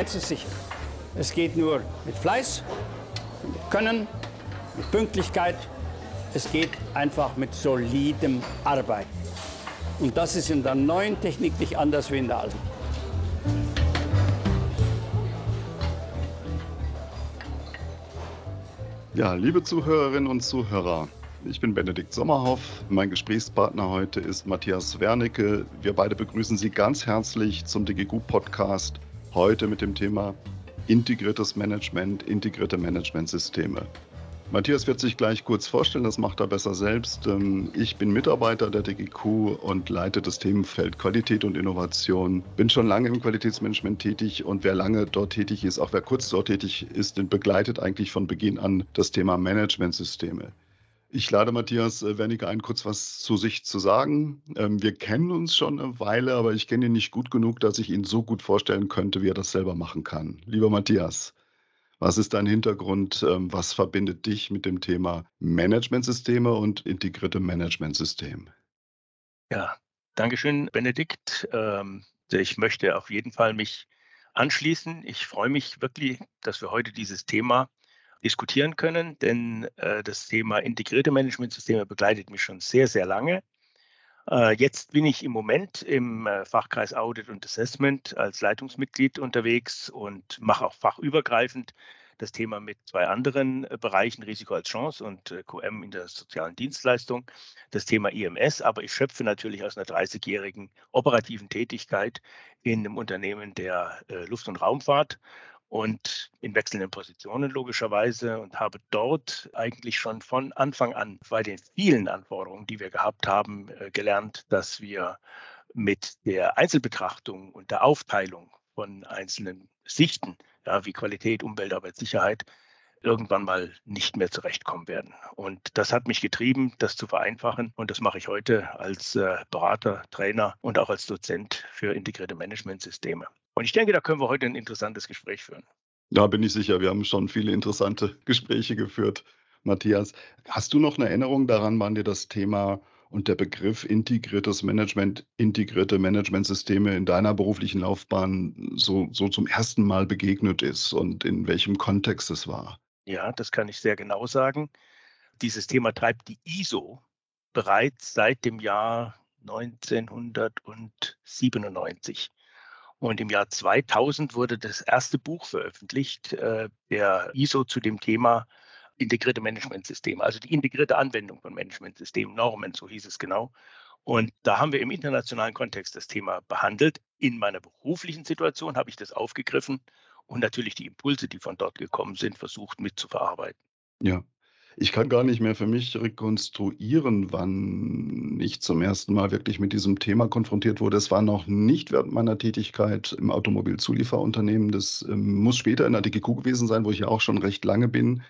eins ist sicher. Es geht nur mit Fleiß, mit Können, mit Pünktlichkeit. Es geht einfach mit solidem Arbeiten. Und das ist in der neuen Technik nicht anders wie in der alten. Ja, liebe Zuhörerinnen und Zuhörer, ich bin Benedikt Sommerhoff. Mein Gesprächspartner heute ist Matthias Wernicke. Wir beide begrüßen Sie ganz herzlich zum DGGU-Podcast. Heute mit dem Thema integriertes Management, integrierte Managementsysteme. Matthias wird sich gleich kurz vorstellen, das macht er besser selbst. Ähm, ich bin Mitarbeiter der DGQ und leite das Themenfeld Qualität und Innovation. Bin schon lange im Qualitätsmanagement tätig und wer lange dort tätig ist, auch wer kurz dort tätig ist, begleitet eigentlich von Beginn an das Thema Managementsysteme. Ich lade Matthias äh, Wernicke ein, kurz was zu sich zu sagen. Ähm, wir kennen uns schon eine Weile, aber ich kenne ihn nicht gut genug, dass ich ihn so gut vorstellen könnte, wie er das selber machen kann. Lieber Matthias, was ist dein Hintergrund? Ähm, was verbindet dich mit dem Thema Managementsysteme und integrierte Managementsysteme? Ja, Dankeschön, Benedikt. Ähm, ich möchte auf jeden Fall mich anschließen. Ich freue mich wirklich, dass wir heute dieses Thema diskutieren können, denn äh, das Thema integrierte Managementsysteme begleitet mich schon sehr, sehr lange. Äh, jetzt bin ich im Moment im äh, Fachkreis Audit und Assessment als Leitungsmitglied unterwegs und mache auch fachübergreifend das Thema mit zwei anderen äh, Bereichen, Risiko als Chance und QM in der sozialen Dienstleistung, das Thema IMS. Aber ich schöpfe natürlich aus einer 30-jährigen operativen Tätigkeit in einem Unternehmen der Luft- und Raumfahrt und in wechselnden Positionen logischerweise und habe dort eigentlich schon von Anfang an bei den vielen Anforderungen, die wir gehabt haben, äh, gelernt, dass wir mit der Einzelbetrachtung und der Aufteilung von einzelnen Sichten, ja, wie Qualität, Umwelt, Arbeitssicherheit, irgendwann mal nicht mehr zurechtkommen werden. Und das hat mich getrieben, das zu vereinfachen. Und das mache ich heute als äh, Berater, Trainer und auch als Dozent für integrierte Managementsysteme. Und ich denke, da können wir heute ein interessantes Gespräch führen. Da bin ich sicher, wir haben schon viele interessante Gespräche geführt. Matthias, hast du noch eine Erinnerung daran, wann dir das Thema und der Begriff integriertes Management, integrierte Managementsysteme in deiner beruflichen Laufbahn so, so zum ersten Mal begegnet ist und in welchem Kontext es war? Ja, das kann ich sehr genau sagen. Dieses Thema treibt die ISO bereits seit dem Jahr 1997. Und im Jahr 2000 wurde das erste Buch veröffentlicht, äh, der ISO zu dem Thema integrierte Managementsysteme, also die integrierte Anwendung von Managementsystemen, Normen, so hieß es genau. Und da haben wir im internationalen Kontext das Thema behandelt. In meiner beruflichen Situation habe ich das aufgegriffen und natürlich die Impulse, die von dort gekommen sind, versucht mitzuverarbeiten. Ja, ich kann gar nicht mehr für mich rekonstruieren, wann ich zum ersten Mal wirklich mit diesem Thema konfrontiert wurde. Es war noch nicht während meiner Tätigkeit im Automobilzulieferunternehmen. Das ähm, muss später in der DGQ gewesen sein, wo ich ja auch schon recht lange bin.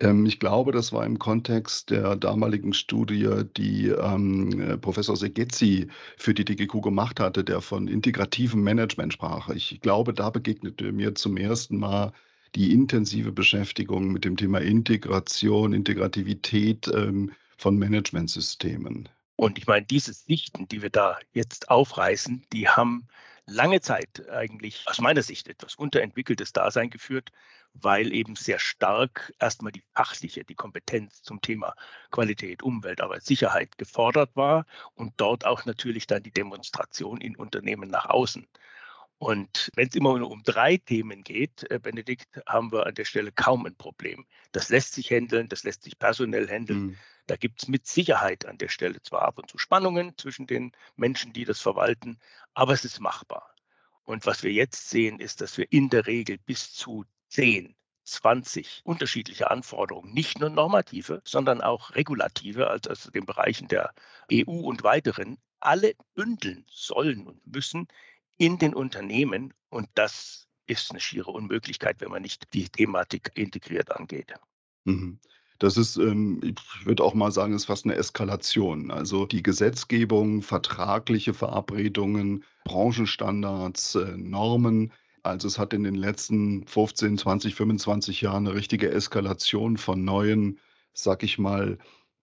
Ähm, ich glaube, das war im Kontext der damaligen Studie, die ähm, äh, Professor Segezzi für die DGQ gemacht hatte, der von integrativem Management sprach. Ich glaube, da begegnete mir zum ersten Mal die intensive Beschäftigung mit dem Thema Integration, Integrativität ähm, von Managementsystemen. Und ich meine, diese Sichten, die wir da jetzt aufreißen, die haben lange Zeit eigentlich aus meiner Sicht etwas unterentwickeltes Dasein geführt, weil eben sehr stark erstmal die fachliche, die Kompetenz zum Thema Qualität, Umwelt, Arbeitssicherheit gefordert war und dort auch natürlich dann die Demonstration in Unternehmen nach außen. Und wenn es immer nur um drei Themen geht, äh, Benedikt, haben wir an der Stelle kaum ein Problem. Das lässt sich handeln, das lässt sich personell handeln. Mhm. Da gibt es mit Sicherheit an der Stelle zwar ab und zu Spannungen zwischen den Menschen, die das verwalten, aber es ist machbar. Und was wir jetzt sehen, ist, dass wir in der Regel bis zu 10, 20 unterschiedliche Anforderungen, nicht nur normative, sondern auch regulative, also aus den Bereichen der EU und weiteren, alle bündeln sollen und müssen in den Unternehmen. Und das ist eine schiere Unmöglichkeit, wenn man nicht die Thematik integriert angeht. Mhm. Das ist, ähm, ich würde auch mal sagen, ist fast eine Eskalation. Also die Gesetzgebung, vertragliche Verabredungen, Branchenstandards, äh, Normen. Also es hat in den letzten 15, 20, 25 Jahren eine richtige Eskalation von neuen, sag ich mal,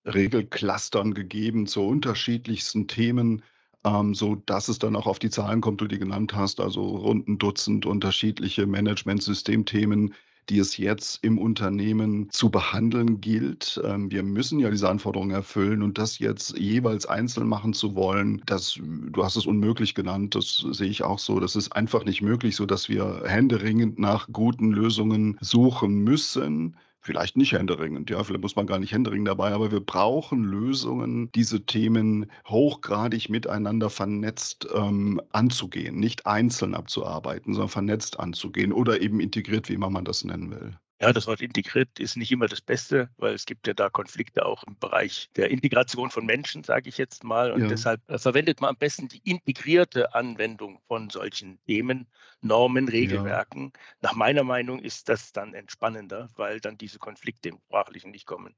Regelclustern gegeben zu unterschiedlichsten Themen ähm, so dass es dann auch auf die Zahlen kommt, die du genannt hast, also rund ein Dutzend unterschiedliche Management-Systemthemen, die es jetzt im Unternehmen zu behandeln gilt. Ähm, wir müssen ja diese Anforderungen erfüllen und das jetzt jeweils einzeln machen zu wollen, das, du hast es unmöglich genannt, das sehe ich auch so. Das ist einfach nicht möglich, so dass wir händeringend nach guten Lösungen suchen müssen vielleicht nicht händeringend, ja, vielleicht muss man gar nicht händeringend dabei, aber wir brauchen Lösungen, diese Themen hochgradig miteinander vernetzt ähm, anzugehen, nicht einzeln abzuarbeiten, sondern vernetzt anzugehen oder eben integriert, wie immer man das nennen will. Ja, das Wort integriert ist nicht immer das Beste, weil es gibt ja da Konflikte auch im Bereich der Integration von Menschen, sage ich jetzt mal. Und ja. deshalb äh, verwendet man am besten die integrierte Anwendung von solchen Themen, Normen, Regelwerken. Ja. Nach meiner Meinung ist das dann entspannender, weil dann diese Konflikte im Sprachlichen nicht kommen.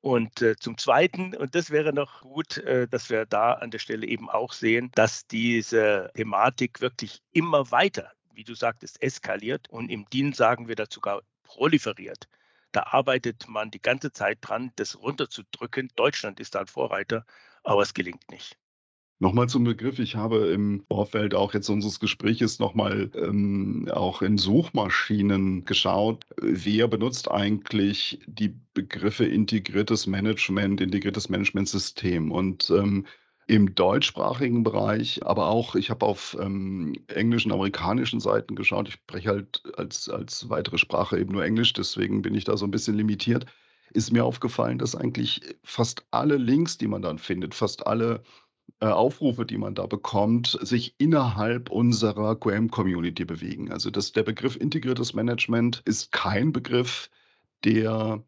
Und äh, zum Zweiten, und das wäre noch gut, äh, dass wir da an der Stelle eben auch sehen, dass diese Thematik wirklich immer weiter, wie du sagtest, eskaliert. Und im DIN sagen wir dazu sogar proliferiert. Da arbeitet man die ganze Zeit dran, das runterzudrücken. Deutschland ist da ein Vorreiter, aber es gelingt nicht. Nochmal zum Begriff. Ich habe im Vorfeld auch jetzt unseres Gespräches nochmal ähm, auch in Suchmaschinen geschaut. Wer benutzt eigentlich die Begriffe integriertes Management, integriertes Managementsystem? Und ähm, im deutschsprachigen Bereich, aber auch, ich habe auf ähm, englischen, amerikanischen Seiten geschaut. Ich spreche halt als, als weitere Sprache eben nur Englisch, deswegen bin ich da so ein bisschen limitiert. Ist mir aufgefallen, dass eigentlich fast alle Links, die man dann findet, fast alle äh, Aufrufe, die man da bekommt, sich innerhalb unserer QM-Community bewegen. Also das, der Begriff integriertes Management ist kein Begriff, der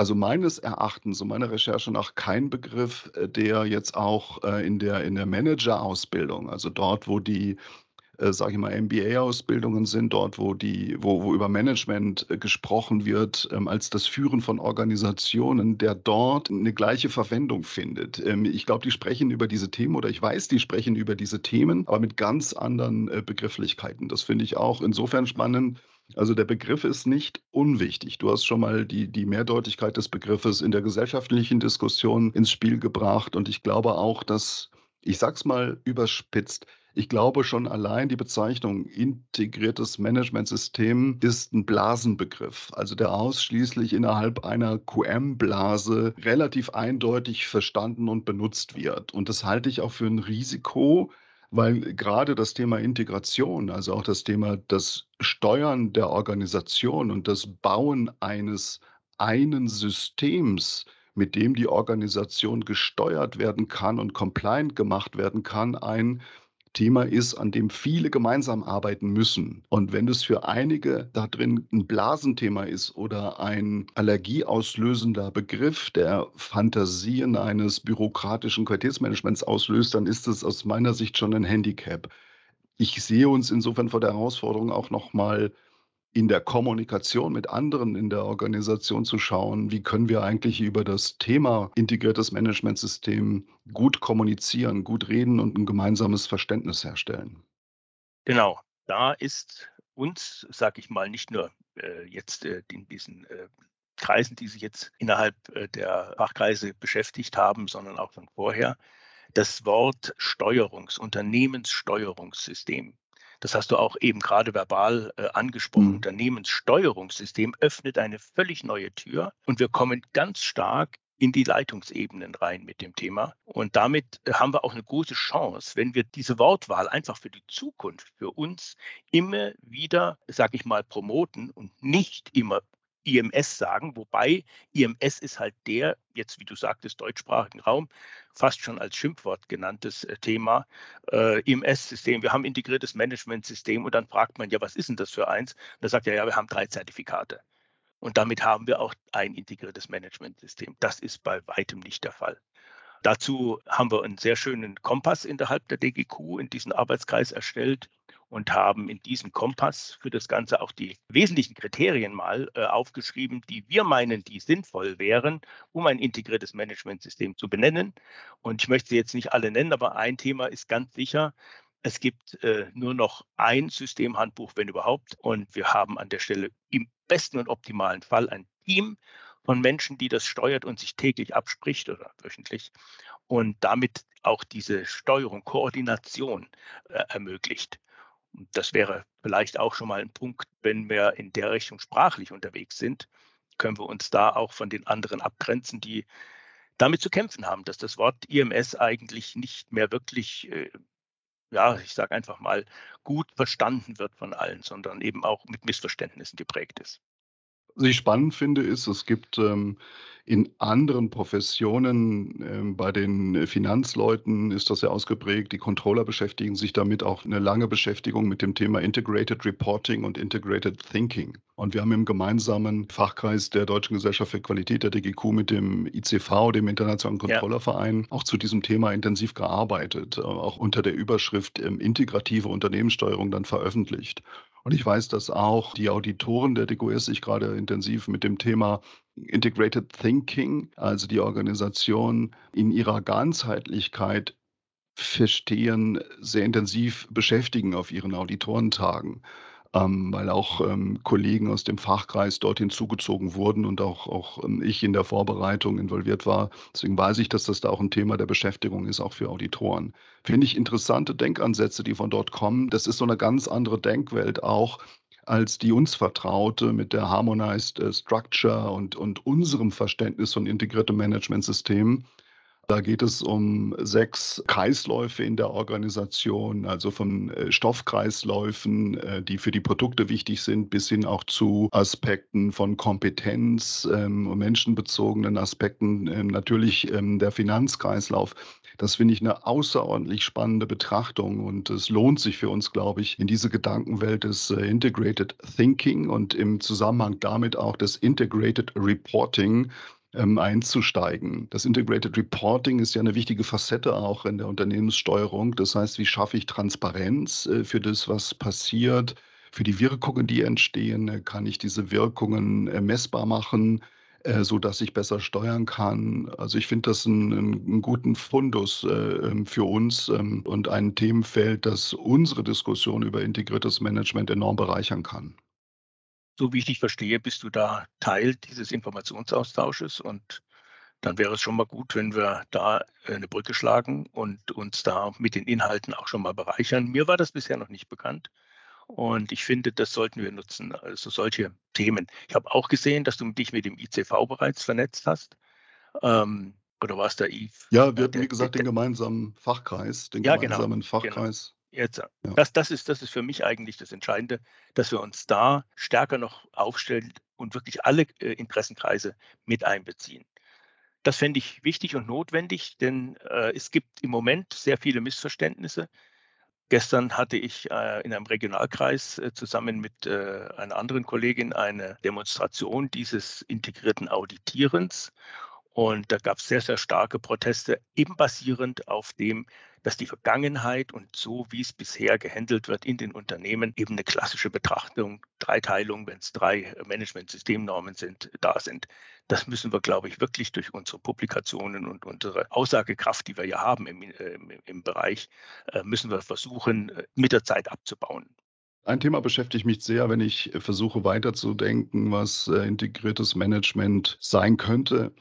also meines Erachtens und meiner Recherche nach kein Begriff, äh, der jetzt auch äh, in der, in der Manager-Ausbildung, also dort, wo die, äh, sage ich mal, MBA-Ausbildungen sind, dort, wo, die, wo, wo über Management gesprochen wird, ähm, als das Führen von Organisationen, der dort eine gleiche Verwendung findet. Ähm, ich glaube, die sprechen über diese Themen oder ich weiß, die sprechen über diese Themen, aber mit ganz anderen Begrifflichkeiten. Das finde ich auch insofern spannend also der Begriff ist nicht unwichtig. Du hast schon mal die, die Mehrdeutigkeit des Begriffes in der gesellschaftlichen Diskussion ins Spiel gebracht. Und ich glaube auch, dass, ich sag's mal überspitzt, ich glaube schon allein die Bezeichnung integriertes Managementsystem ist ein Blasenbegriff, also der ausschließlich innerhalb einer QM-Blase relativ eindeutig verstanden und benutzt wird. Und das halte ich auch für ein Risiko, weil gerade das Thema Integration, also auch das Thema das Steuern der Organisation und das Bauen eines einen Systems, mit dem die Organisation gesteuert werden kann und compliant gemacht werden kann, ein Thema ist, an dem viele gemeinsam arbeiten müssen. Und wenn es für einige da drin ein Blasenthema ist oder ein allergieauslösender Begriff, der Fantasien eines bürokratischen Qualitätsmanagements auslöst, dann ist es aus meiner Sicht schon ein Handicap. Ich sehe uns insofern vor der Herausforderung auch nochmal in der Kommunikation mit anderen in der Organisation zu schauen, wie können wir eigentlich über das Thema integriertes Managementsystem gut kommunizieren, gut reden und ein gemeinsames Verständnis herstellen. Genau, da ist uns, sage ich mal, nicht nur äh, jetzt äh, in diesen äh, Kreisen, die sich jetzt innerhalb äh, der Fachkreise beschäftigt haben, sondern auch schon vorher, das Wort Steuerungs-, Unternehmenssteuerungssystem das hast du auch eben gerade verbal äh, angesprochen. Mhm. Unternehmenssteuerungssystem öffnet eine völlig neue Tür und wir kommen ganz stark in die Leitungsebenen rein mit dem Thema. Und damit haben wir auch eine große Chance, wenn wir diese Wortwahl einfach für die Zukunft, für uns immer wieder, sage ich mal, promoten und nicht immer IMS sagen, wobei IMS ist halt der, jetzt wie du sagtest, deutschsprachigen Raum, fast schon als Schimpfwort genanntes äh, Thema, äh, IMS-System. Wir haben integriertes Management-System und dann fragt man, ja, was ist denn das für eins? Da sagt er, ja, wir haben drei Zertifikate. Und damit haben wir auch ein integriertes Management-System. Das ist bei weitem nicht der Fall. Dazu haben wir einen sehr schönen Kompass innerhalb der DGQ in diesem Arbeitskreis erstellt, und haben in diesem Kompass für das Ganze auch die wesentlichen Kriterien mal äh, aufgeschrieben, die wir meinen, die sinnvoll wären, um ein integriertes Managementsystem zu benennen. Und ich möchte sie jetzt nicht alle nennen, aber ein Thema ist ganz sicher. Es gibt äh, nur noch ein Systemhandbuch, wenn überhaupt. Und wir haben an der Stelle im besten und optimalen Fall ein Team von Menschen, die das steuert und sich täglich abspricht oder wöchentlich und damit auch diese Steuerung, Koordination äh, ermöglicht. Und das wäre vielleicht auch schon mal ein Punkt, wenn wir in der Richtung sprachlich unterwegs sind, können wir uns da auch von den anderen abgrenzen, die damit zu kämpfen haben, dass das Wort IMS eigentlich nicht mehr wirklich, äh, ja, ich sage einfach mal, gut verstanden wird von allen, sondern eben auch mit Missverständnissen geprägt ist. Was ich spannend finde, ist, es gibt ähm, in anderen Professionen, ähm, bei den Finanzleuten ist das ja ausgeprägt. Die Controller beschäftigen sich damit auch eine lange Beschäftigung mit dem Thema Integrated Reporting und Integrated Thinking. Und wir haben im gemeinsamen Fachkreis der Deutschen Gesellschaft für Qualität der DGQ mit dem ICV, dem Internationalen Controllerverein, ja. auch zu diesem Thema intensiv gearbeitet, äh, auch unter der Überschrift ähm, integrative Unternehmenssteuerung dann veröffentlicht. Und ich weiß, dass auch die Auditoren der DGOS sich gerade intensiv mit dem Thema Integrated Thinking, also die Organisation in ihrer Ganzheitlichkeit verstehen, sehr intensiv beschäftigen auf ihren Auditorentagen ähm, weil auch ähm, Kollegen aus dem Fachkreis dorthin zugezogen wurden und auch, auch ähm, ich in der Vorbereitung involviert war. Deswegen weiß ich, dass das da auch ein Thema der Beschäftigung ist, auch für Auditoren. Finde ich interessante Denkansätze, die von dort kommen. Das ist so eine ganz andere Denkwelt auch als die uns vertraute mit der Harmonized äh, Structure und, und unserem Verständnis von integriertem Managementsystem. Da geht es um sechs Kreisläufe in der Organisation, also von äh, Stoffkreisläufen, äh, die für die Produkte wichtig sind, bis hin auch zu Aspekten von Kompetenz ähm, und menschenbezogenen Aspekten, ähm, natürlich ähm, der Finanzkreislauf. Das finde ich eine außerordentlich spannende Betrachtung und es lohnt sich für uns, glaube ich, in diese Gedankenwelt des äh, Integrated Thinking und im Zusammenhang damit auch des Integrated Reporting ähm, einzusteigen. Das Integrated Reporting ist ja eine wichtige Facette auch in der Unternehmenssteuerung. Das heißt, wie schaffe ich Transparenz äh, für das, was passiert, für die Wirkungen, die entstehen? Kann ich diese Wirkungen äh, messbar machen? Äh, so dass ich besser steuern kann. Also ich finde das einen, einen, guten Fundus äh, ähm, für uns ähm, und ein Themenfeld, das unsere Diskussion über integriertes Management enorm bereichern kann so wie ich dich verstehe, bist du da Teil dieses Informationsaustausches und dann wäre es schon mal gut, wenn wir da eine Brücke schlagen und uns da mit den Inhalten auch schon mal bereichern. Mir war das bisher noch nicht bekannt. Und ich finde, das sollten wir nutzen, also solche Themen. Ich habe auch gesehen, dass du dich mit dem ICV bereits vernetzt hast. Ähm, oder war es der IF? Ja, wir hatten, wie gesagt, den gemeinsamen Fachkreis, den ja, genau, gemeinsamen genau, Fachkreis. Jetzt, ja. das, das, ist, das ist für mich eigentlich das Entscheidende, dass wir uns da stärker noch aufstellen und wirklich alle äh, Interessenkreise mit einbeziehen. Das fände ich wichtig und notwendig, denn äh, es gibt im Moment sehr viele Missverständnisse. Gestern hatte ich äh, in einem Regionalkreis äh, zusammen mit äh, einer anderen Kollegin eine Demonstration dieses integrierten Auditierens. Und da gab es sehr, sehr starke Proteste, eben basierend auf dem, dass die Vergangenheit und so, wie es bisher gehandelt wird in den Unternehmen, eben eine klassische Betrachtung, Dreiteilung, wenn es drei Management-Systemnormen sind, da sind. Das müssen wir, glaube ich, wirklich durch unsere Publikationen und unsere Aussagekraft, die wir ja haben im, äh, im Bereich, äh, müssen wir versuchen, äh, mit der Zeit abzubauen. Ein Thema beschäftigt mich sehr, wenn ich versuche weiterzudenken, was integriertes Management sein könnte.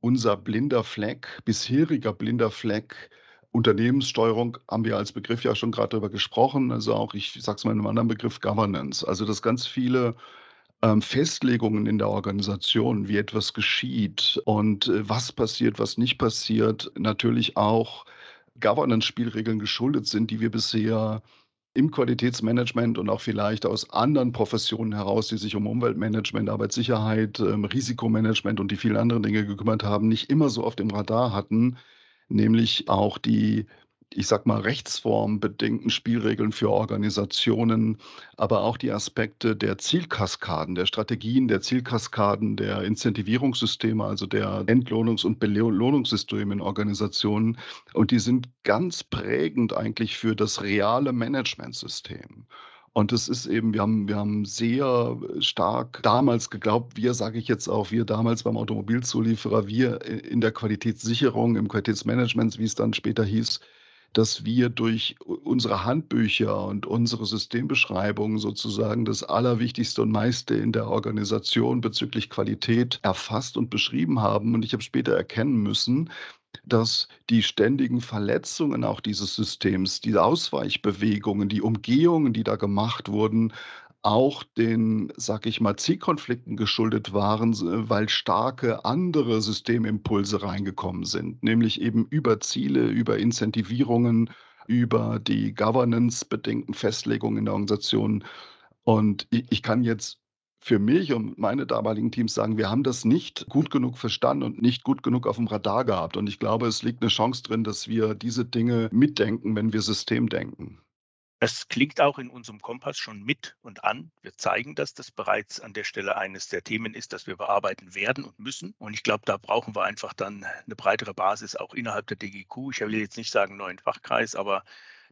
Unser blinder Fleck, bisheriger blinder Fleck Unternehmenssteuerung haben wir als Begriff ja schon gerade darüber gesprochen. Also auch, ich sage es mal in einem anderen Begriff, Governance. Also dass ganz viele ähm, Festlegungen in der Organisation, wie etwas geschieht und äh, was passiert, was nicht passiert, natürlich auch Governance-Spielregeln geschuldet sind, die wir bisher im Qualitätsmanagement und auch vielleicht aus anderen Professionen heraus, die sich um Umweltmanagement, Arbeitssicherheit, ähm, Risikomanagement und die vielen anderen Dinge gekümmert haben, nicht immer so auf dem Radar hatten, nämlich auch die, ich sag mal, rechtsformbedingten Spielregeln für Organisationen, aber auch die Aspekte der Zielkaskaden, der Strategien, der Zielkaskaden, der Incentivierungssysteme, also der Entlohnungs- und Belohnungssysteme in Organisationen. Und die sind ganz prägend eigentlich für das reale Managementsystem. Und es ist eben, wir haben, wir haben sehr stark damals geglaubt, wir sage ich jetzt auch, wir damals beim Automobilzulieferer, wir in der Qualitätssicherung, im Qualitätsmanagement, wie es dann später hieß, dass wir durch unsere Handbücher und unsere Systembeschreibungen sozusagen das Allerwichtigste und meiste in der Organisation bezüglich Qualität erfasst und beschrieben haben. Und ich habe später erkennen müssen, dass die ständigen Verletzungen auch dieses Systems, die Ausweichbewegungen, die Umgehungen, die da gemacht wurden, auch den, sag ich mal, Zielkonflikten geschuldet waren, weil starke andere Systemimpulse reingekommen sind, nämlich eben über Ziele, über Incentivierungen, über die governance-bedingten Festlegungen in der Organisation. Und ich kann jetzt für mich und meine damaligen Teams sagen, wir haben das nicht gut genug verstanden und nicht gut genug auf dem Radar gehabt. Und ich glaube, es liegt eine Chance drin, dass wir diese Dinge mitdenken, wenn wir System denken. Das klingt auch in unserem Kompass schon mit und an. Wir zeigen, dass das bereits an der Stelle eines der Themen ist, das wir bearbeiten werden und müssen. Und ich glaube, da brauchen wir einfach dann eine breitere Basis auch innerhalb der DGQ. Ich will jetzt nicht sagen neuen Fachkreis, aber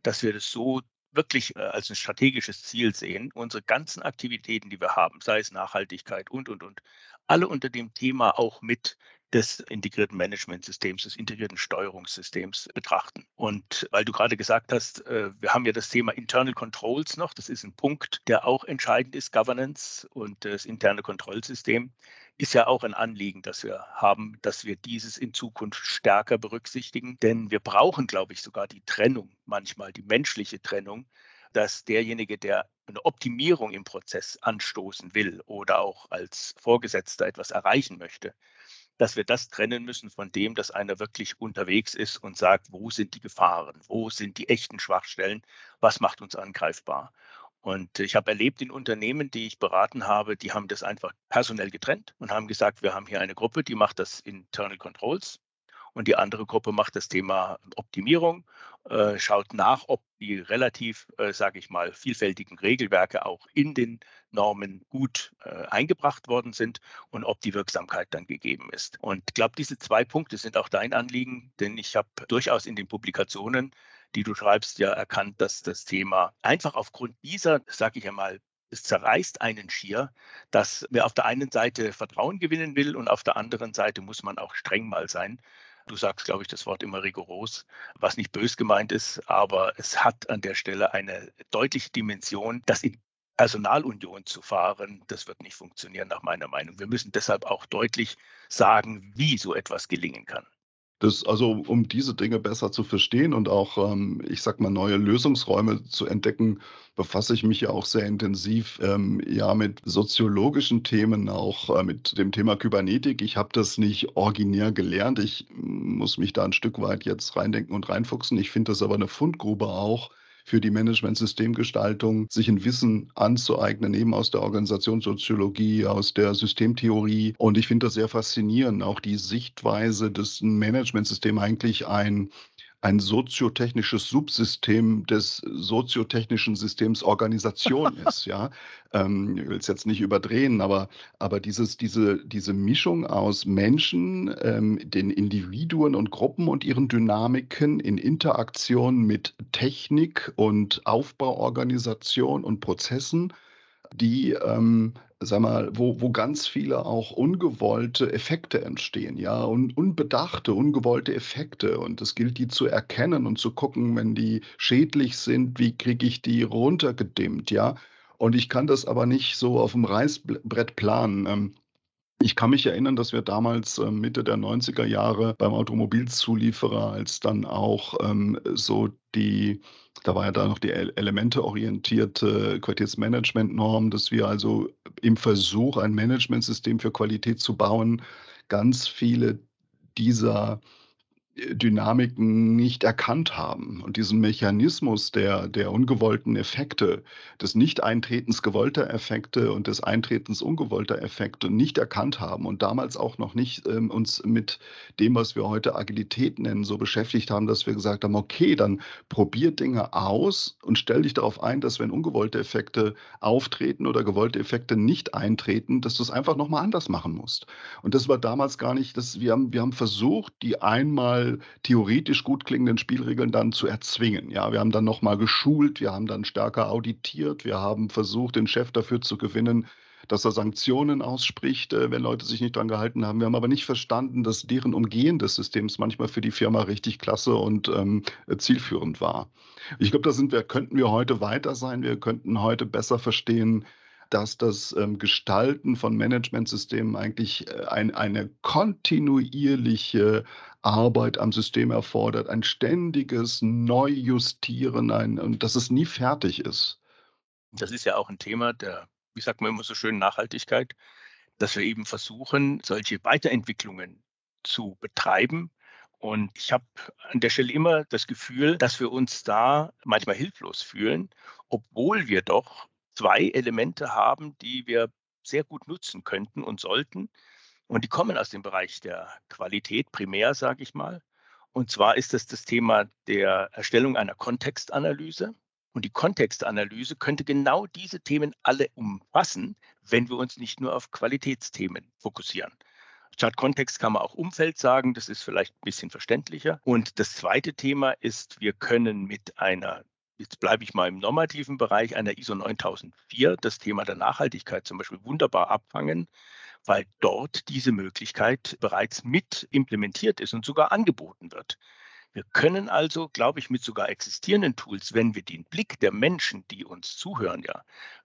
dass wir das so wirklich äh, als ein strategisches Ziel sehen, unsere ganzen Aktivitäten, die wir haben, sei es Nachhaltigkeit und, und, und, alle unter dem Thema auch mit des integrierten Managementsystems, des integrierten Steuerungssystems betrachten. Und weil du gerade gesagt hast, äh, wir haben ja das Thema Internal Controls noch, das ist ein Punkt, der auch entscheidend ist, Governance und das interne Kontrollsystem ist ja auch ein Anliegen, das wir haben, dass wir dieses in Zukunft stärker berücksichtigen. Denn wir brauchen, glaube ich, sogar die Trennung, manchmal die menschliche Trennung, dass derjenige, der eine Optimierung im Prozess anstoßen will oder auch als Vorgesetzter etwas erreichen möchte, dass wir das trennen müssen von dem, dass einer wirklich unterwegs ist und sagt, wo sind die Gefahren, wo sind die echten Schwachstellen, was macht uns angreifbar. Und ich habe erlebt in Unternehmen, die ich beraten habe, die haben das einfach personell getrennt und haben gesagt, wir haben hier eine Gruppe, die macht das Internal Controls und die andere Gruppe macht das Thema Optimierung, äh, schaut nach, ob die relativ, äh, sage ich mal, vielfältigen Regelwerke auch in den Normen gut äh, eingebracht worden sind und ob die Wirksamkeit dann gegeben ist. Und ich glaube, diese zwei Punkte sind auch dein Anliegen, denn ich habe durchaus in den Publikationen, die du schreibst, ja erkannt, dass das Thema einfach aufgrund dieser, sage ich einmal, es zerreißt einen schier, dass wer auf der einen Seite Vertrauen gewinnen will und auf der anderen Seite muss man auch streng mal sein. Du sagst, glaube ich, das Wort immer rigoros, was nicht bös gemeint ist, aber es hat an der Stelle eine deutliche Dimension, das in Personalunion zu fahren, das wird nicht funktionieren nach meiner Meinung. Wir müssen deshalb auch deutlich sagen, wie so etwas gelingen kann. Das, also um diese Dinge besser zu verstehen und auch, ähm, ich sag mal, neue Lösungsräume zu entdecken, befasse ich mich ja auch sehr intensiv ähm, ja mit soziologischen Themen, auch äh, mit dem Thema Kybernetik. Ich habe das nicht originär gelernt. Ich muss mich da ein Stück weit jetzt reindenken und reinfuchsen. Ich finde das aber eine Fundgrube auch für die Management-Systemgestaltung, sich ein Wissen anzueignen, eben aus der Organisationssoziologie, aus der Systemtheorie. Und ich finde das sehr faszinierend, auch die Sichtweise, dass ein Managementsystem eigentlich ein ein soziotechnisches Subsystem des soziotechnischen Systems Organisation ist. Ja? Ähm, ich will es jetzt nicht überdrehen, aber, aber dieses, diese, diese Mischung aus Menschen, ähm, den Individuen und Gruppen und ihren Dynamiken in Interaktion mit Technik und Aufbauorganisation und Prozessen, die ähm, sag mal, wo, wo ganz viele auch ungewollte Effekte entstehen, ja, und unbedachte, ungewollte Effekte. Und es gilt, die zu erkennen und zu gucken, wenn die schädlich sind, wie kriege ich die runtergedimmt, ja. Und ich kann das aber nicht so auf dem Reißbrett planen. Ähm, ich kann mich erinnern, dass wir damals äh, Mitte der 90er Jahre beim Automobilzulieferer, als dann auch ähm, so die, da war ja da noch die elementeorientierte Qualitätsmanagementnorm, dass wir also im Versuch, ein Managementsystem für Qualität zu bauen, ganz viele dieser Dynamiken nicht erkannt haben und diesen Mechanismus der, der ungewollten Effekte, des Nicht-Eintretens gewollter Effekte und des Eintretens ungewollter Effekte nicht erkannt haben und damals auch noch nicht ähm, uns mit dem, was wir heute Agilität nennen, so beschäftigt haben, dass wir gesagt haben, okay, dann probier Dinge aus und stell dich darauf ein, dass wenn ungewollte Effekte auftreten oder gewollte Effekte nicht eintreten, dass du es einfach nochmal anders machen musst. Und das war damals gar nicht, das, wir, haben, wir haben versucht, die einmal mal theoretisch gut klingenden Spielregeln dann zu erzwingen. Ja, wir haben dann nochmal geschult, wir haben dann stärker auditiert, wir haben versucht, den Chef dafür zu gewinnen, dass er Sanktionen ausspricht, äh, wenn Leute sich nicht dran gehalten haben. Wir haben aber nicht verstanden, dass deren Umgehen des Systems manchmal für die Firma richtig klasse und ähm, zielführend war. Ich glaube, da sind wir, könnten wir heute weiter sein. Wir könnten heute besser verstehen, dass das ähm, Gestalten von Managementsystemen eigentlich äh, ein, eine kontinuierliche Arbeit am System erfordert, ein ständiges Neujustieren, ein, und dass es nie fertig ist. Das ist ja auch ein Thema der, wie sagt man immer so schön, Nachhaltigkeit, dass wir eben versuchen, solche Weiterentwicklungen zu betreiben. Und ich habe an der Stelle immer das Gefühl, dass wir uns da manchmal hilflos fühlen, obwohl wir doch zwei Elemente haben, die wir sehr gut nutzen könnten und sollten. Und die kommen aus dem Bereich der Qualität, primär sage ich mal. Und zwar ist es das Thema der Erstellung einer Kontextanalyse. Und die Kontextanalyse könnte genau diese Themen alle umfassen, wenn wir uns nicht nur auf Qualitätsthemen fokussieren. Statt Kontext kann man auch Umfeld sagen, das ist vielleicht ein bisschen verständlicher. Und das zweite Thema ist, wir können mit einer jetzt bleibe ich mal im normativen Bereich einer ISO 9004, das Thema der Nachhaltigkeit zum Beispiel wunderbar abfangen, weil dort diese Möglichkeit bereits mit implementiert ist und sogar angeboten wird. Wir können also, glaube ich, mit sogar existierenden Tools, wenn wir den Blick der Menschen, die uns zuhören, ja,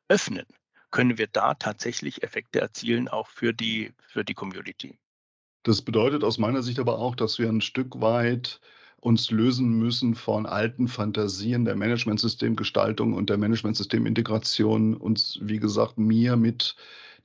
öffnen, können wir da tatsächlich Effekte erzielen, auch für die, für die Community. Das bedeutet aus meiner Sicht aber auch, dass wir ein Stück weit uns lösen müssen von alten Fantasien der Managementsystemgestaltung und der Managementsystemintegration, uns, wie gesagt, mir mit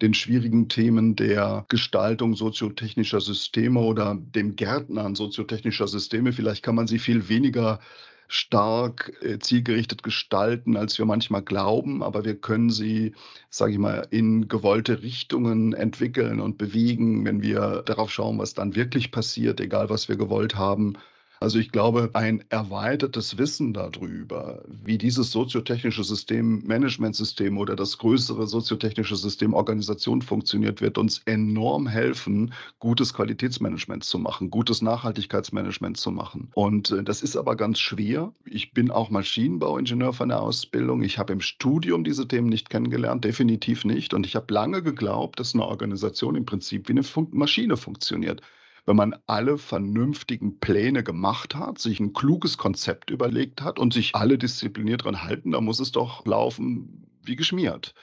den schwierigen Themen der Gestaltung soziotechnischer Systeme oder dem Gärtnern soziotechnischer Systeme. Vielleicht kann man sie viel weniger stark äh, zielgerichtet gestalten, als wir manchmal glauben, aber wir können sie, sage ich mal, in gewollte Richtungen entwickeln und bewegen, wenn wir darauf schauen, was dann wirklich passiert, egal was wir gewollt haben. Also ich glaube, ein erweitertes Wissen darüber, wie dieses soziotechnische System, Managementsystem oder das größere soziotechnische System Organisation funktioniert, wird uns enorm helfen, gutes Qualitätsmanagement zu machen, gutes Nachhaltigkeitsmanagement zu machen. Und äh, das ist aber ganz schwer. Ich bin auch Maschinenbauingenieur von der Ausbildung. Ich habe im Studium diese Themen nicht kennengelernt, definitiv nicht. Und ich habe lange geglaubt, dass eine Organisation im Prinzip wie eine Fun Maschine funktioniert wenn man alle vernünftigen Pläne gemacht hat, sich ein kluges Konzept überlegt hat und sich alle diszipliniert dran halten, dann muss es doch laufen wie geschmiert.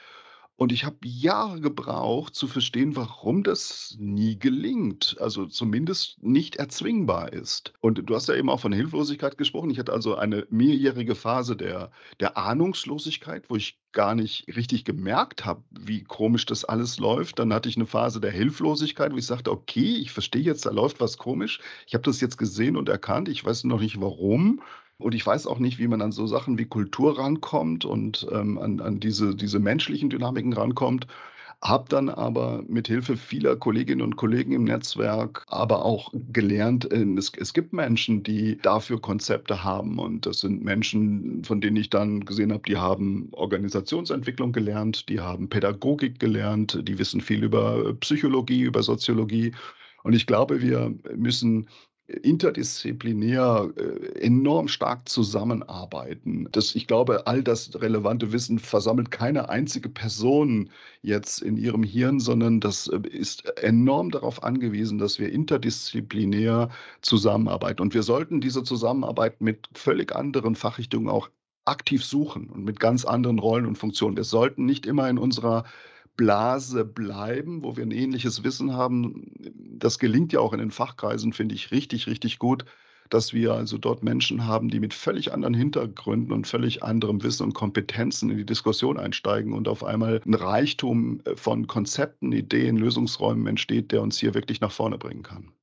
Und ich habe Jahre gebraucht zu verstehen, warum das nie gelingt, also zumindest nicht erzwingbar ist. Und du hast ja eben auch von Hilflosigkeit gesprochen. Ich hatte also eine mehrjährige Phase der, der Ahnungslosigkeit, wo ich gar nicht richtig gemerkt habe, wie komisch das alles läuft. Dann hatte ich eine Phase der Hilflosigkeit, wo ich sagte, okay, ich verstehe jetzt, da läuft was komisch. Ich habe das jetzt gesehen und erkannt. Ich weiß noch nicht warum. Und ich weiß auch nicht, wie man an so Sachen wie Kultur rankommt und ähm, an, an diese, diese menschlichen Dynamiken rankommt. Habe dann aber mit Hilfe vieler Kolleginnen und Kollegen im Netzwerk aber auch gelernt, äh, es, es gibt Menschen, die dafür Konzepte haben. Und das sind Menschen, von denen ich dann gesehen habe, die haben Organisationsentwicklung gelernt, die haben Pädagogik gelernt, die wissen viel über Psychologie, über Soziologie. Und ich glaube, wir müssen interdisziplinär äh, enorm stark zusammenarbeiten. Das, ich glaube, all das relevante Wissen versammelt keine einzige Person jetzt in ihrem Hirn, sondern das äh, ist enorm darauf angewiesen, dass wir interdisziplinär zusammenarbeiten. Und wir sollten diese Zusammenarbeit mit völlig anderen Fachrichtungen auch aktiv suchen und mit ganz anderen Rollen und Funktionen. Wir sollten nicht immer in unserer Blase bleiben, wo wir ein ähnliches Wissen haben. Das gelingt ja auch in den Fachkreisen, finde ich richtig, richtig gut, dass wir also dort Menschen haben, die mit völlig anderen Hintergründen und völlig anderem Wissen und Kompetenzen in die Diskussion einsteigen und auf einmal ein Reichtum von Konzepten, Ideen, Lösungsräumen entsteht, der uns hier wirklich nach vorne bringen kann.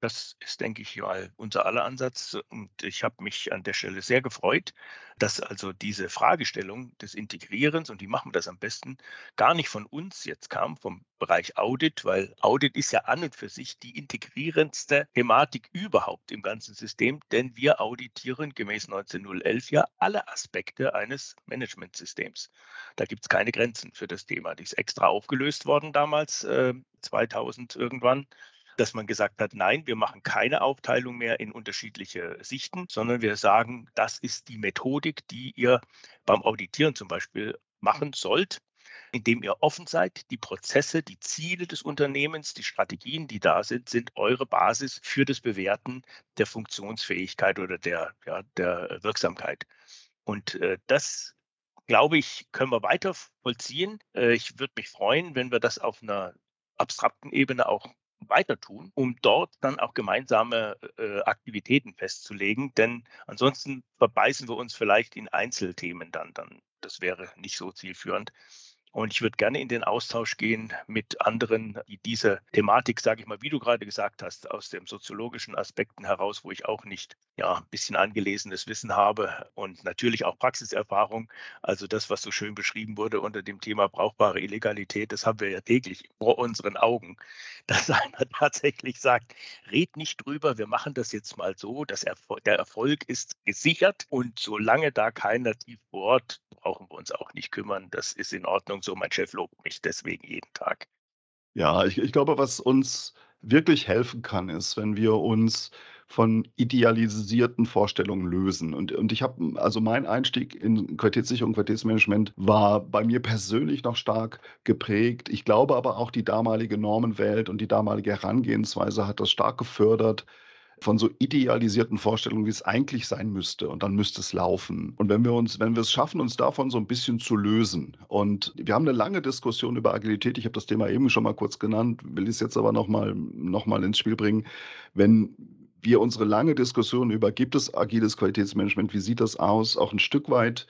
Das ist, denke ich, mal unser aller Ansatz. Und ich habe mich an der Stelle sehr gefreut, dass also diese Fragestellung des Integrierens, und wie machen wir das am besten, gar nicht von uns jetzt kam, vom Bereich Audit, weil Audit ist ja an und für sich die integrierendste Thematik überhaupt im ganzen System, denn wir auditieren gemäß 19011 ja alle Aspekte eines Managementsystems. Da gibt es keine Grenzen für das Thema. Die ist extra aufgelöst worden damals, äh, 2000 irgendwann dass man gesagt hat, nein, wir machen keine Aufteilung mehr in unterschiedliche Sichten, sondern wir sagen, das ist die Methodik, die ihr beim Auditieren zum Beispiel machen sollt. indem ihr offen seid. Die Prozesse, die Ziele des Unternehmens, die Strategien, die da sind, sind eure Basis für das Bewerten der Funktionsfähigkeit oder der, ja, der Wirksamkeit. Und äh, das, glaube ich, können wir weiter vollziehen. Äh, ich würde mich freuen, wenn wir das auf einer abstrakten Ebene auch weiter tun, um dort dann auch gemeinsame äh, Aktivitäten festzulegen. Denn ansonsten verbeißen wir uns vielleicht in Einzelthemen dann. dann. Das wäre nicht so zielführend. Und ich würde gerne in den Austausch gehen mit anderen, die diese Thematik, sage ich mal, wie du gerade gesagt hast, aus dem soziologischen Aspekten heraus, wo ich auch nicht ja, ein bisschen angelesenes Wissen habe und natürlich auch Praxiserfahrung. Also das, was so schön beschrieben wurde unter dem Thema brauchbare Illegalität, das haben wir ja täglich vor unseren Augen, dass einer tatsächlich sagt, red nicht drüber, wir machen das jetzt mal so, dass der Erfolg ist gesichert und solange da keiner tief bohrt, brauchen wir uns auch nicht kümmern. Das ist in Ordnung und so. Mein Chef lobt mich deswegen jeden Tag. Ja, ich, ich glaube, was uns wirklich helfen kann, ist, wenn wir uns von idealisierten Vorstellungen lösen. Und, und ich habe, also mein Einstieg in Qualitätssicherung, Qualitätsmanagement war bei mir persönlich noch stark geprägt. Ich glaube aber auch die damalige Normenwelt und die damalige Herangehensweise hat das stark gefördert, von so idealisierten Vorstellungen, wie es eigentlich sein müsste. Und dann müsste es laufen. Und wenn wir uns, wenn wir es schaffen, uns davon so ein bisschen zu lösen. Und wir haben eine lange Diskussion über Agilität. Ich habe das Thema eben schon mal kurz genannt, will es jetzt aber nochmal noch mal ins Spiel bringen. Wenn wir unsere lange Diskussion über, gibt es agiles Qualitätsmanagement, wie sieht das aus, auch ein Stück weit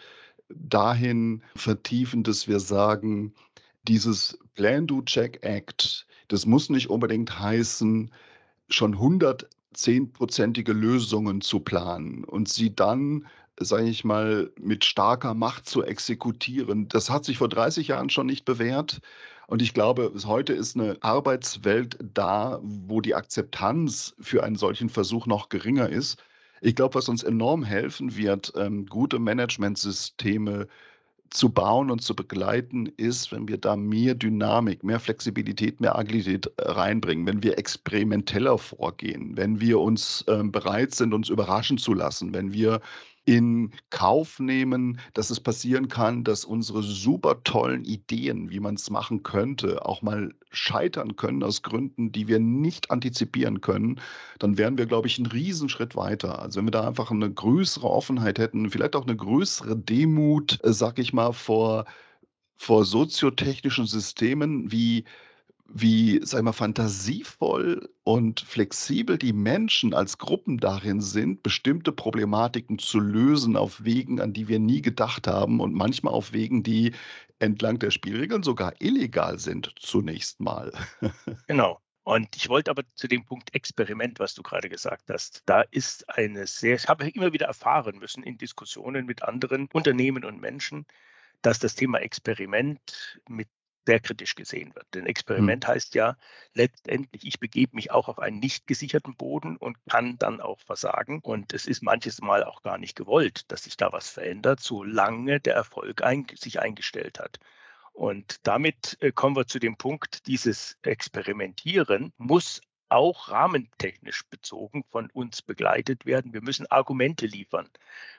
dahin vertiefen, dass wir sagen, dieses Plan, Do, Check, Act, das muss nicht unbedingt heißen, schon 100 zehnprozentige Lösungen zu planen und sie dann, sage ich mal, mit starker Macht zu exekutieren. Das hat sich vor 30 Jahren schon nicht bewährt. Und ich glaube, heute ist eine Arbeitswelt da, wo die Akzeptanz für einen solchen Versuch noch geringer ist. Ich glaube, was uns enorm helfen wird, ähm, gute Managementsysteme zu bauen und zu begleiten, ist, wenn wir da mehr Dynamik, mehr Flexibilität, mehr Agilität äh, reinbringen, wenn wir experimenteller vorgehen, wenn wir uns äh, bereit sind, uns überraschen zu lassen, wenn wir in Kauf nehmen, dass es passieren kann, dass unsere super tollen Ideen, wie man es machen könnte, auch mal scheitern können aus Gründen, die wir nicht antizipieren können, dann wären wir, glaube ich, einen Riesenschritt weiter. Also wenn wir da einfach eine größere Offenheit hätten, vielleicht auch eine größere Demut, äh, sag ich mal, vor, vor soziotechnischen Systemen wie wie, sag mal, fantasievoll und flexibel die Menschen als Gruppen darin sind, bestimmte Problematiken zu lösen auf Wegen, an die wir nie gedacht haben und manchmal auf Wegen, die entlang der Spielregeln sogar illegal sind, zunächst mal. Genau. Und ich wollte aber zu dem Punkt Experiment, was du gerade gesagt hast, da ist eine sehr, ich habe immer wieder erfahren müssen in Diskussionen mit anderen Unternehmen und Menschen, dass das Thema Experiment mit sehr kritisch gesehen wird. Denn Experiment mhm. heißt ja letztendlich, ich begebe mich auch auf einen nicht gesicherten Boden und kann dann auch versagen. Und es ist manches Mal auch gar nicht gewollt, dass sich da was verändert, solange der Erfolg ein, sich eingestellt hat. Und damit äh, kommen wir zu dem Punkt, dieses Experimentieren muss auch rahmentechnisch bezogen von uns begleitet werden. Wir müssen Argumente liefern,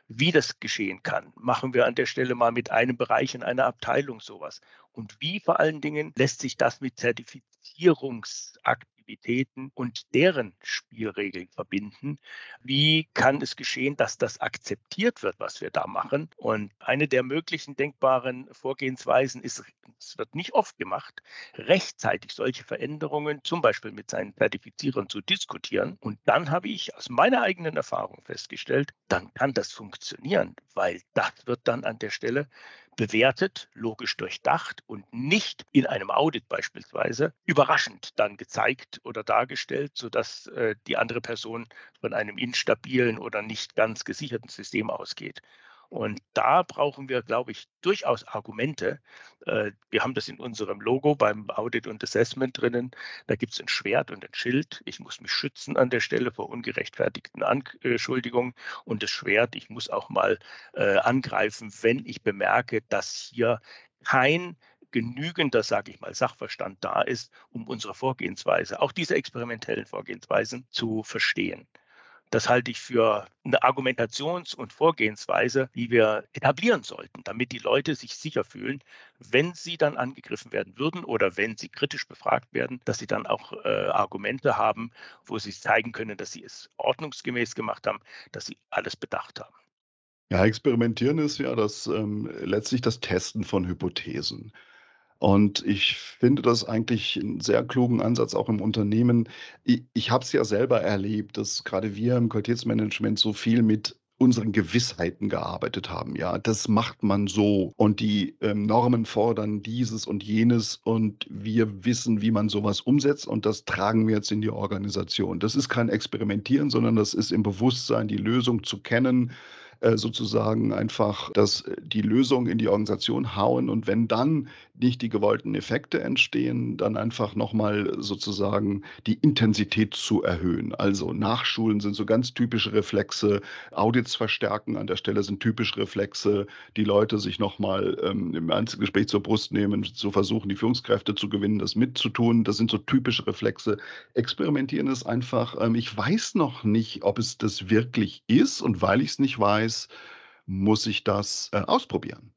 wie das geschehen kann. Machen wir an der Stelle mal mit einem Bereich in einer Abteilung sowas. Und wie vor allen Dingen lässt sich das mit Zertifizierungsakten Aktivitäten und deren Spielregeln verbinden. Wie kann es geschehen, dass das akzeptiert wird, was wir da machen? Und eine der möglichen denkbaren Vorgehensweisen ist, es wird nicht oft gemacht, rechtzeitig solche Veränderungen, zum Beispiel mit seinen Zertifizierern, zu diskutieren. Und dann habe ich aus meiner eigenen Erfahrung festgestellt, dann kann das funktionieren, weil das wird dann an der Stelle bewertet, logisch durchdacht und nicht in einem Audit beispielsweise überraschend dann gezeigt oder dargestellt, sodass äh, die andere Person von einem instabilen oder nicht ganz gesicherten System ausgeht. Und da brauchen wir, glaube ich, durchaus Argumente. Äh, wir haben das in unserem Logo beim Audit und Assessment drinnen. Da gibt es ein Schwert und ein Schild. Ich muss mich schützen an der Stelle vor ungerechtfertigten Anschuldigungen. Und das Schwert, ich muss auch mal äh, angreifen, wenn ich bemerke, dass hier kein genügender, sage ich mal, Sachverstand da ist, um unsere Vorgehensweise, auch diese experimentellen Vorgehensweisen zu verstehen. Das halte ich für eine Argumentations- und Vorgehensweise, die wir etablieren sollten, damit die Leute sich sicher fühlen, wenn sie dann angegriffen werden würden oder wenn sie kritisch befragt werden, dass sie dann auch äh, Argumente haben, wo sie zeigen können, dass sie es ordnungsgemäß gemacht haben, dass sie alles bedacht haben. Ja, experimentieren ist ja das ähm, letztlich das Testen von Hypothesen. Und ich finde das eigentlich einen sehr klugen Ansatz auch im Unternehmen. Ich, ich habe es ja selber erlebt, dass gerade wir im Qualitätsmanagement so viel mit unseren Gewissheiten gearbeitet haben. Ja, das macht man so und die ähm, Normen fordern dieses und jenes und wir wissen, wie man sowas umsetzt und das tragen wir jetzt in die Organisation. Das ist kein Experimentieren, sondern das ist im Bewusstsein, die Lösung zu kennen, äh, sozusagen einfach das, äh, die Lösung in die Organisation hauen und wenn dann nicht die gewollten Effekte entstehen, dann einfach nochmal sozusagen die Intensität zu erhöhen. Also Nachschulen sind so ganz typische Reflexe, Audits verstärken an der Stelle sind typische Reflexe, die Leute sich nochmal ähm, im Einzelgespräch zur Brust nehmen, zu versuchen, die Führungskräfte zu gewinnen, das mitzutun. Das sind so typische Reflexe. Experimentieren ist einfach, ähm, ich weiß noch nicht, ob es das wirklich ist und weil ich es nicht weiß, muss ich das äh, ausprobieren.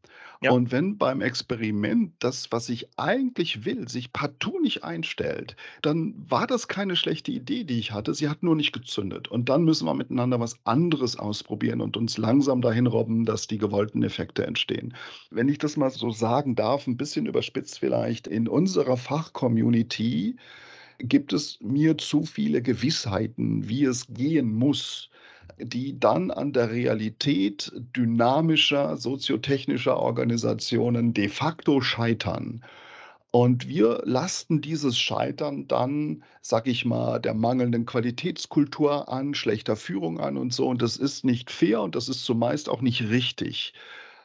Ja. Und wenn beim Experiment das, was ich eigentlich will, sich partout nicht einstellt, dann war das keine schlechte Idee, die ich hatte. Sie hat nur nicht gezündet. Und dann müssen wir miteinander was anderes ausprobieren und uns langsam dahin robben, dass die gewollten Effekte entstehen. Wenn ich das mal so sagen darf, ein bisschen überspitzt vielleicht, in unserer Fachcommunity gibt es mir zu viele Gewissheiten, wie es gehen muss die dann an der Realität dynamischer soziotechnischer Organisationen de facto scheitern. Und wir lasten dieses Scheitern dann, sag ich mal, der mangelnden Qualitätskultur an, schlechter Führung an und so. Und das ist nicht fair und das ist zumeist auch nicht richtig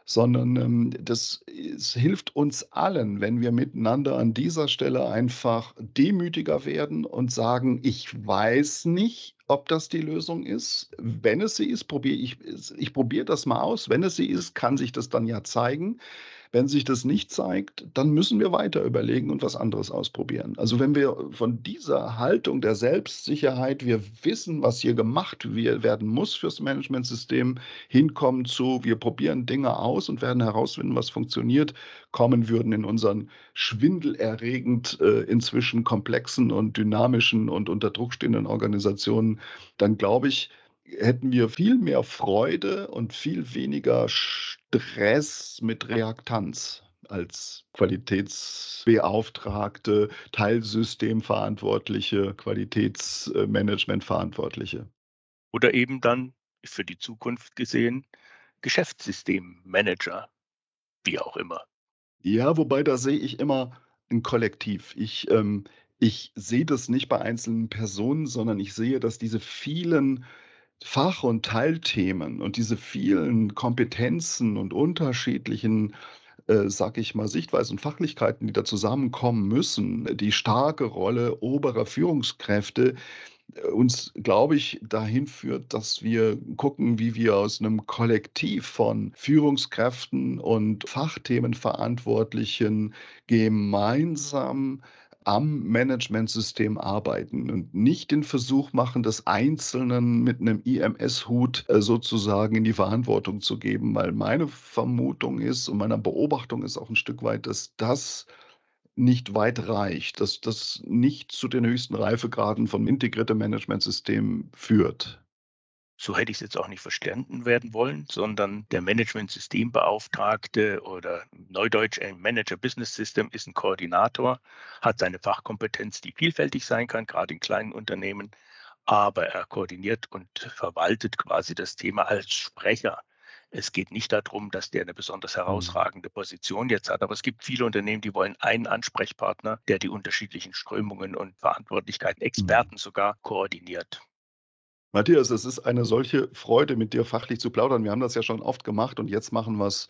sondern ähm, das es hilft uns allen, wenn wir miteinander an dieser Stelle einfach demütiger werden und sagen, ich weiß nicht, ob das die Lösung ist. Wenn es sie ist, probiere ich, ich probiere das mal aus. Wenn es sie ist, kann sich das dann ja zeigen. Wenn sich das nicht zeigt, dann müssen wir weiter überlegen und was anderes ausprobieren. Also wenn wir von dieser Haltung der Selbstsicherheit, wir wissen, was hier gemacht werden muss fürs Managementsystem, hinkommen zu, wir probieren Dinge aus und werden herausfinden, was funktioniert, kommen würden in unseren schwindelerregend äh, inzwischen komplexen und dynamischen und unter Druck stehenden Organisationen, dann glaube ich, hätten wir viel mehr Freude und viel weniger Stress mit Reaktanz als Qualitätsbeauftragte, Teilsystemverantwortliche, Qualitätsmanagementverantwortliche. Oder eben dann für die Zukunft gesehen Geschäftssystemmanager, wie auch immer. Ja, wobei da sehe ich immer ein Kollektiv. Ich, ähm, ich sehe das nicht bei einzelnen Personen, sondern ich sehe, dass diese vielen Fach und Teilthemen und diese vielen Kompetenzen und unterschiedlichen, äh, sage ich mal, Sichtweisen und Fachlichkeiten, die da zusammenkommen müssen, die starke Rolle oberer Führungskräfte äh, uns, glaube ich, dahin führt, dass wir gucken, wie wir aus einem Kollektiv von Führungskräften und Fachthemenverantwortlichen gemeinsam am Managementsystem arbeiten und nicht den Versuch machen, das Einzelnen mit einem IMS-Hut äh, sozusagen in die Verantwortung zu geben, weil meine Vermutung ist und meiner Beobachtung ist auch ein Stück weit, dass das nicht weit reicht, dass das nicht zu den höchsten Reifegraden vom integrierten Managementsystem führt so hätte ich es jetzt auch nicht verstanden werden wollen, sondern der Management-Systembeauftragte oder Neudeutsch ein Manager Business System ist ein Koordinator, hat seine Fachkompetenz, die vielfältig sein kann, gerade in kleinen Unternehmen, aber er koordiniert und verwaltet quasi das Thema als Sprecher. Es geht nicht darum, dass der eine besonders mhm. herausragende Position jetzt hat, aber es gibt viele Unternehmen, die wollen einen Ansprechpartner, der die unterschiedlichen Strömungen und Verantwortlichkeiten, Experten mhm. sogar koordiniert. Matthias, es ist eine solche Freude, mit dir fachlich zu plaudern. Wir haben das ja schon oft gemacht und jetzt machen wir es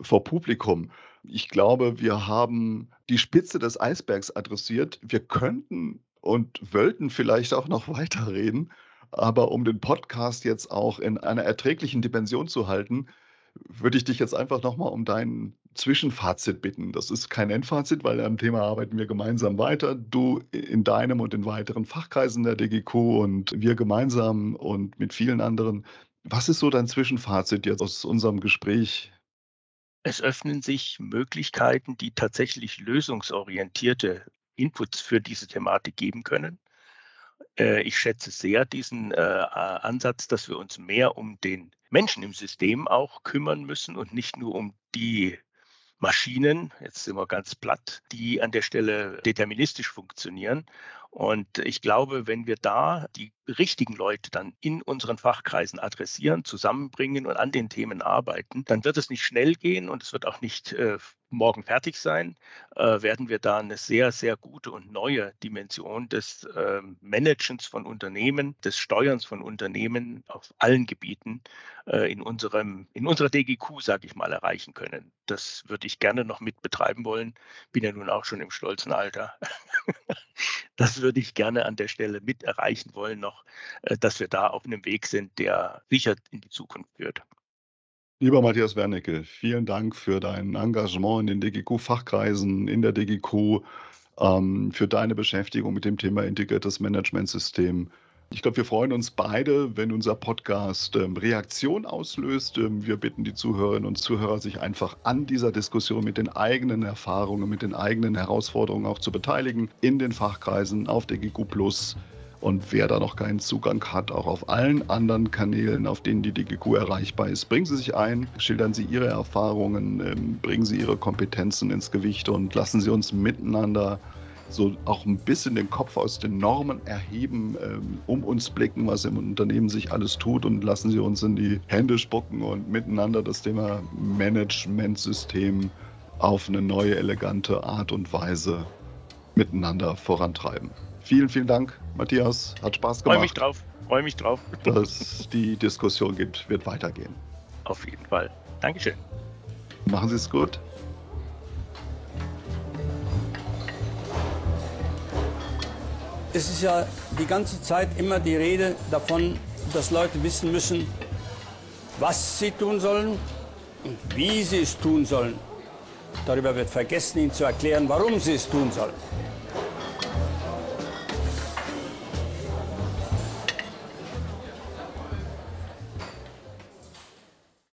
vor Publikum. Ich glaube, wir haben die Spitze des Eisbergs adressiert. Wir könnten und wollten vielleicht auch noch weiterreden, aber um den Podcast jetzt auch in einer erträglichen Dimension zu halten, würde ich dich jetzt einfach nochmal um deinen Zwischenfazit bitten. Das ist kein Endfazit, weil am Thema arbeiten wir gemeinsam weiter. Du in deinem und in weiteren Fachkreisen der DGQ und wir gemeinsam und mit vielen anderen. Was ist so dein Zwischenfazit jetzt aus unserem Gespräch? Es öffnen sich Möglichkeiten, die tatsächlich lösungsorientierte Inputs für diese Thematik geben können. Äh, ich schätze sehr diesen äh, Ansatz, dass wir uns mehr um den Menschen im System auch kümmern müssen und nicht nur um die Maschinen, jetzt sind wir ganz platt, die an der Stelle deterministisch funktionieren. Und ich glaube, wenn wir da die richtigen Leute dann in unseren Fachkreisen adressieren, zusammenbringen und an den Themen arbeiten, dann wird es nicht schnell gehen und es wird auch nicht äh, morgen fertig sein, äh, werden wir da eine sehr, sehr gute und neue Dimension des äh, Managens von Unternehmen, des Steuerns von Unternehmen auf allen Gebieten äh, in, unserem, in unserer DGQ, sage ich mal, erreichen können. Das würde ich gerne noch mit betreiben wollen. Bin ja nun auch schon im stolzen Alter. das würde ich gerne an der Stelle mit erreichen wollen noch äh, dass wir da auf einem Weg sind, der sicher in die Zukunft führt. Lieber Matthias Wernicke, vielen Dank für dein Engagement in den DGQ-Fachkreisen, in der DGQ, ähm, für deine Beschäftigung mit dem Thema integriertes Managementsystem. Ich glaube, wir freuen uns beide, wenn unser Podcast ähm, Reaktion auslöst. Ähm, wir bitten die Zuhörerinnen und Zuhörer, sich einfach an dieser Diskussion mit den eigenen Erfahrungen, mit den eigenen Herausforderungen auch zu beteiligen in den Fachkreisen auf DGQ Plus und wer da noch keinen Zugang hat, auch auf allen anderen Kanälen, auf denen die DGQ erreichbar ist, bringen Sie sich ein, schildern Sie Ihre Erfahrungen, ähm, bringen Sie Ihre Kompetenzen ins Gewicht und lassen Sie uns miteinander so auch ein bisschen den Kopf aus den Normen erheben, ähm, um uns blicken, was im Unternehmen sich alles tut und lassen Sie uns in die Hände spucken und miteinander das Thema Managementsystem auf eine neue, elegante Art und Weise miteinander vorantreiben. Vielen, vielen Dank, Matthias. Hat Spaß gemacht. Freue mich drauf. Freue mich drauf. Dass die Diskussion gibt, wird weitergehen. Auf jeden Fall. Dankeschön. Machen Sie es gut. Es ist ja die ganze Zeit immer die Rede davon, dass Leute wissen müssen, was sie tun sollen und wie sie es tun sollen. Darüber wird vergessen, ihnen zu erklären, warum sie es tun sollen.